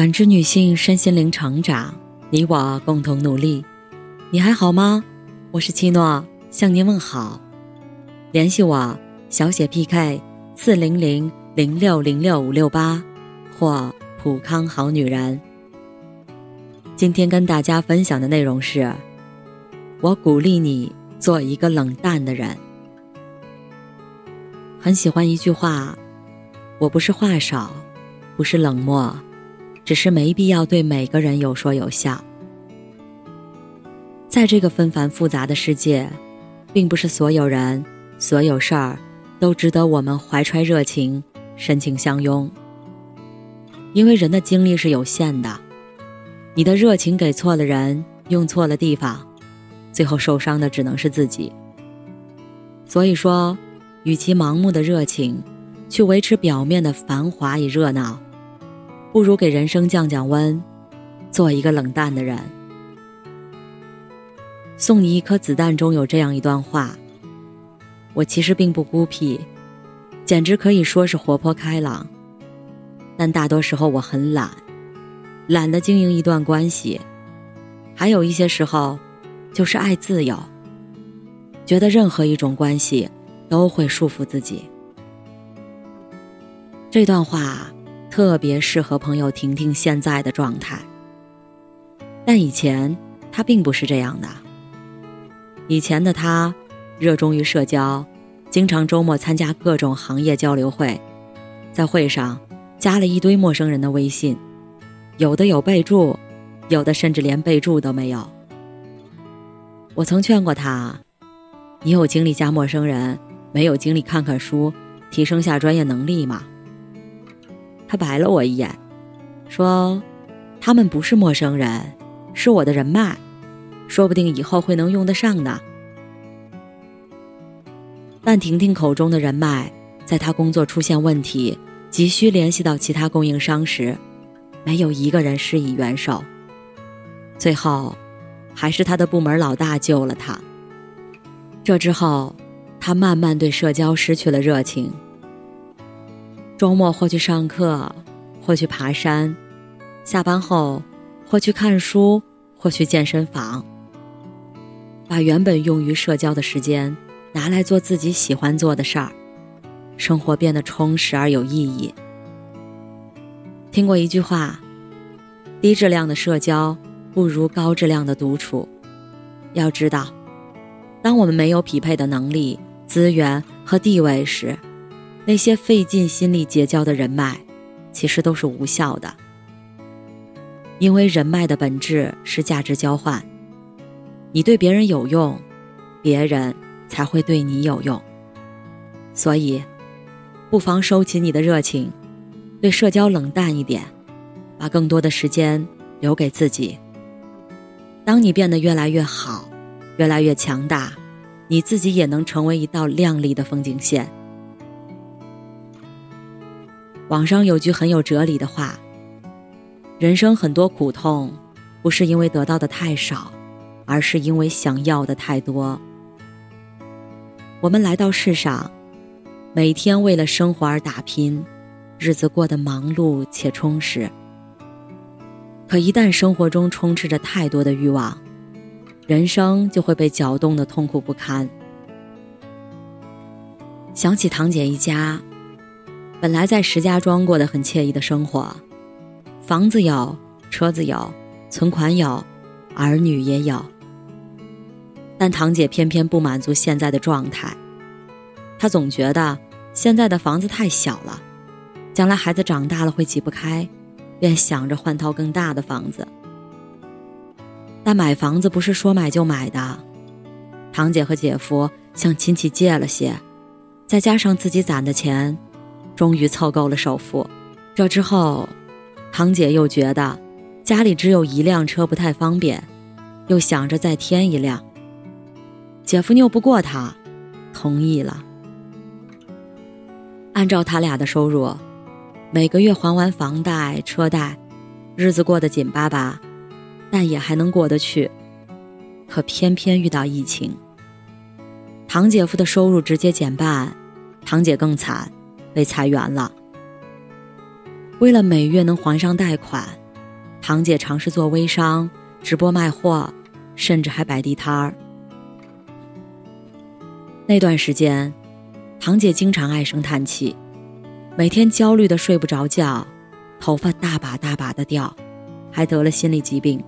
感知女性身心灵成长，你我共同努力。你还好吗？我是七诺，向您问好。联系我，小写 PK 四零零零六零六五六八，或普康好女人。今天跟大家分享的内容是：我鼓励你做一个冷淡的人。很喜欢一句话：我不是话少，不是冷漠。只是没必要对每个人有说有笑。在这个纷繁复杂的世界，并不是所有人、所有事儿都值得我们怀揣热情、深情相拥。因为人的精力是有限的，你的热情给错了人，用错了地方，最后受伤的只能是自己。所以说，与其盲目的热情，去维持表面的繁华与热闹。不如给人生降降温，做一个冷淡的人。送你一颗子弹中有这样一段话：我其实并不孤僻，简直可以说是活泼开朗。但大多时候我很懒，懒得经营一段关系。还有一些时候，就是爱自由，觉得任何一种关系都会束缚自己。这段话。特别适合朋友婷婷现在的状态，但以前她并不是这样的。以前的她热衷于社交，经常周末参加各种行业交流会，在会上加了一堆陌生人的微信，有的有备注，有的甚至连备注都没有。我曾劝过她：“你有精力加陌生人，没有精力看看书，提升下专业能力吗？”他白了我一眼，说：“他们不是陌生人，是我的人脉，说不定以后会能用得上呢。”但婷婷口中的人脉，在她工作出现问题，急需联系到其他供应商时，没有一个人施以援手。最后，还是他的部门老大救了他。这之后，他慢慢对社交失去了热情。周末或去上课，或去爬山；下班后，或去看书，或去健身房。把原本用于社交的时间拿来做自己喜欢做的事儿，生活变得充实而有意义。听过一句话：低质量的社交不如高质量的独处。要知道，当我们没有匹配的能力、资源和地位时，那些费尽心力结交的人脉，其实都是无效的。因为人脉的本质是价值交换，你对别人有用，别人才会对你有用。所以，不妨收起你的热情，对社交冷淡一点，把更多的时间留给自己。当你变得越来越好，越来越强大，你自己也能成为一道亮丽的风景线。网上有句很有哲理的话：“人生很多苦痛，不是因为得到的太少，而是因为想要的太多。”我们来到世上，每天为了生活而打拼，日子过得忙碌且充实。可一旦生活中充斥着太多的欲望，人生就会被搅动的痛苦不堪。想起堂姐一家。本来在石家庄过得很惬意的生活，房子有，车子有，存款有，儿女也有。但堂姐偏偏不满足现在的状态，她总觉得现在的房子太小了，将来孩子长大了会挤不开，便想着换套更大的房子。但买房子不是说买就买的，堂姐和姐夫向亲戚借了些，再加上自己攒的钱。终于凑够了首付，这之后，堂姐又觉得家里只有一辆车不太方便，又想着再添一辆。姐夫拗不过她，同意了。按照他俩的收入，每个月还完房贷车贷，日子过得紧巴巴，但也还能过得去。可偏偏遇到疫情，堂姐夫的收入直接减半，堂姐更惨。被裁员了。为了每月能还上贷款，堂姐尝试做微商，直播卖货，甚至还摆地摊儿。那段时间，堂姐经常唉声叹气，每天焦虑的睡不着觉，头发大把大把的掉，还得了心理疾病。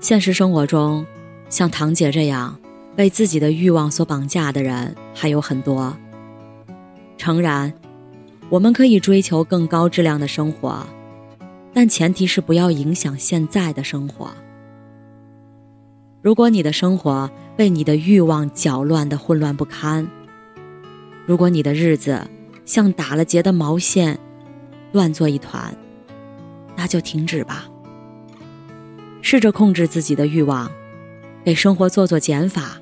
现实生活中，像堂姐这样被自己的欲望所绑架的人还有很多。诚然，我们可以追求更高质量的生活，但前提是不要影响现在的生活。如果你的生活被你的欲望搅乱的混乱不堪，如果你的日子像打了结的毛线，乱作一团，那就停止吧。试着控制自己的欲望，给生活做做减法，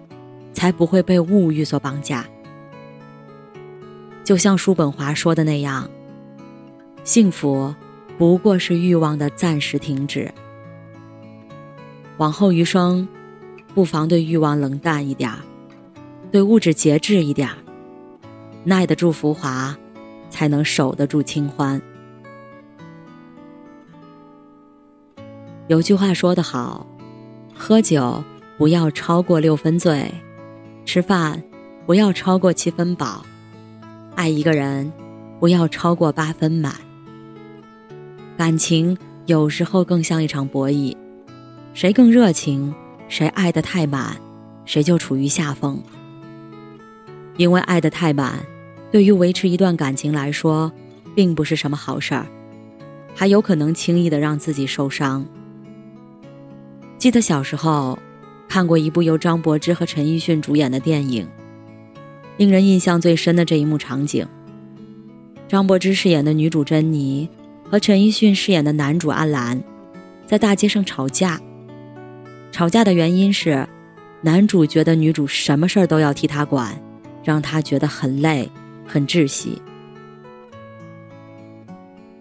才不会被物欲所绑架。就像叔本华说的那样，幸福不过是欲望的暂时停止。往后余生。不妨对欲望冷淡一点，对物质节制一点，耐得住浮华，才能守得住清欢。有句话说得好，喝酒不要超过六分醉，吃饭不要超过七分饱，爱一个人不要超过八分满。感情有时候更像一场博弈，谁更热情？谁爱得太满，谁就处于下风。因为爱得太满，对于维持一段感情来说，并不是什么好事儿，还有可能轻易的让自己受伤。记得小时候看过一部由张柏芝和陈奕迅主演的电影，令人印象最深的这一幕场景：张柏芝饰演的女主珍妮和陈奕迅饰演的男主阿兰，在大街上吵架。吵架的原因是，男主觉得女主什么事儿都要替他管，让他觉得很累、很窒息。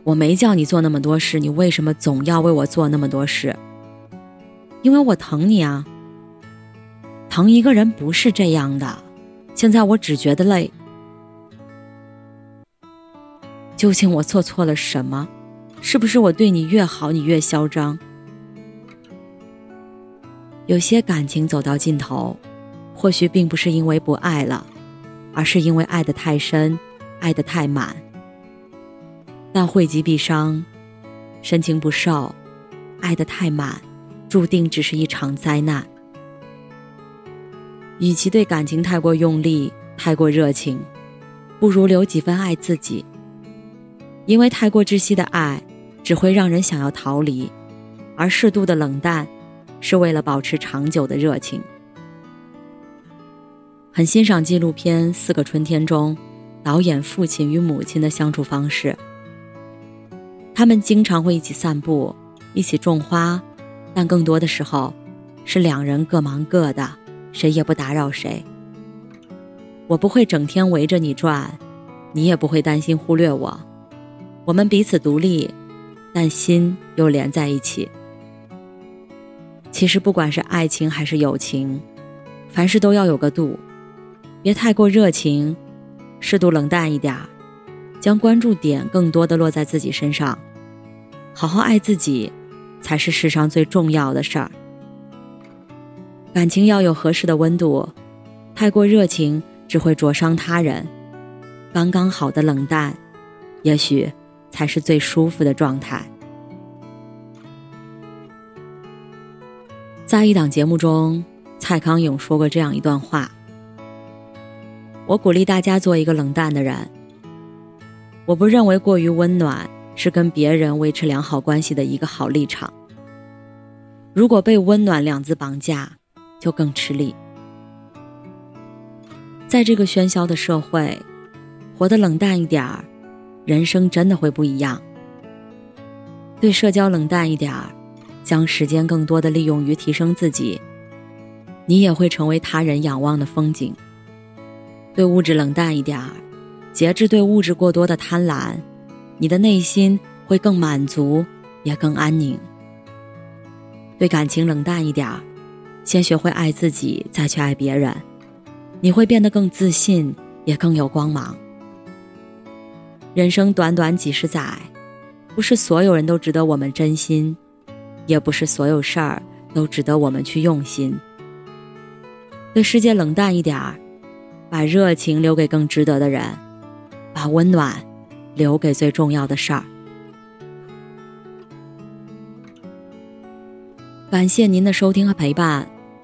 我没叫你做那么多事，你为什么总要为我做那么多事？因为我疼你啊。疼一个人不是这样的，现在我只觉得累。究竟我做错了什么？是不是我对你越好，你越嚣张？有些感情走到尽头，或许并不是因为不爱了，而是因为爱得太深，爱得太满。但惠及必伤，深情不寿，爱得太满，注定只是一场灾难。与其对感情太过用力、太过热情，不如留几分爱自己。因为太过窒息的爱，只会让人想要逃离，而适度的冷淡。是为了保持长久的热情。很欣赏纪录片《四个春天》中导演父亲与母亲的相处方式。他们经常会一起散步，一起种花，但更多的时候是两人各忙各的，谁也不打扰谁。我不会整天围着你转，你也不会担心忽略我。我们彼此独立，但心又连在一起。其实，不管是爱情还是友情，凡事都要有个度，别太过热情，适度冷淡一点儿，将关注点更多的落在自己身上，好好爱自己，才是世上最重要的事儿。感情要有合适的温度，太过热情只会灼伤他人，刚刚好的冷淡，也许才是最舒服的状态。在一档节目中，蔡康永说过这样一段话：“我鼓励大家做一个冷淡的人。我不认为过于温暖是跟别人维持良好关系的一个好立场。如果被温暖两字绑架，就更吃力。在这个喧嚣的社会，活得冷淡一点儿，人生真的会不一样。对社交冷淡一点儿。”将时间更多的利用于提升自己，你也会成为他人仰望的风景。对物质冷淡一点儿，节制对物质过多的贪婪，你的内心会更满足，也更安宁。对感情冷淡一点儿，先学会爱自己，再去爱别人，你会变得更自信，也更有光芒。人生短短几十载，不是所有人都值得我们真心，也不是所有事儿都值得我们去用心。对世界冷淡一点儿，把热情留给更值得的人，把温暖留给最重要的事儿。感谢您的收听和陪伴。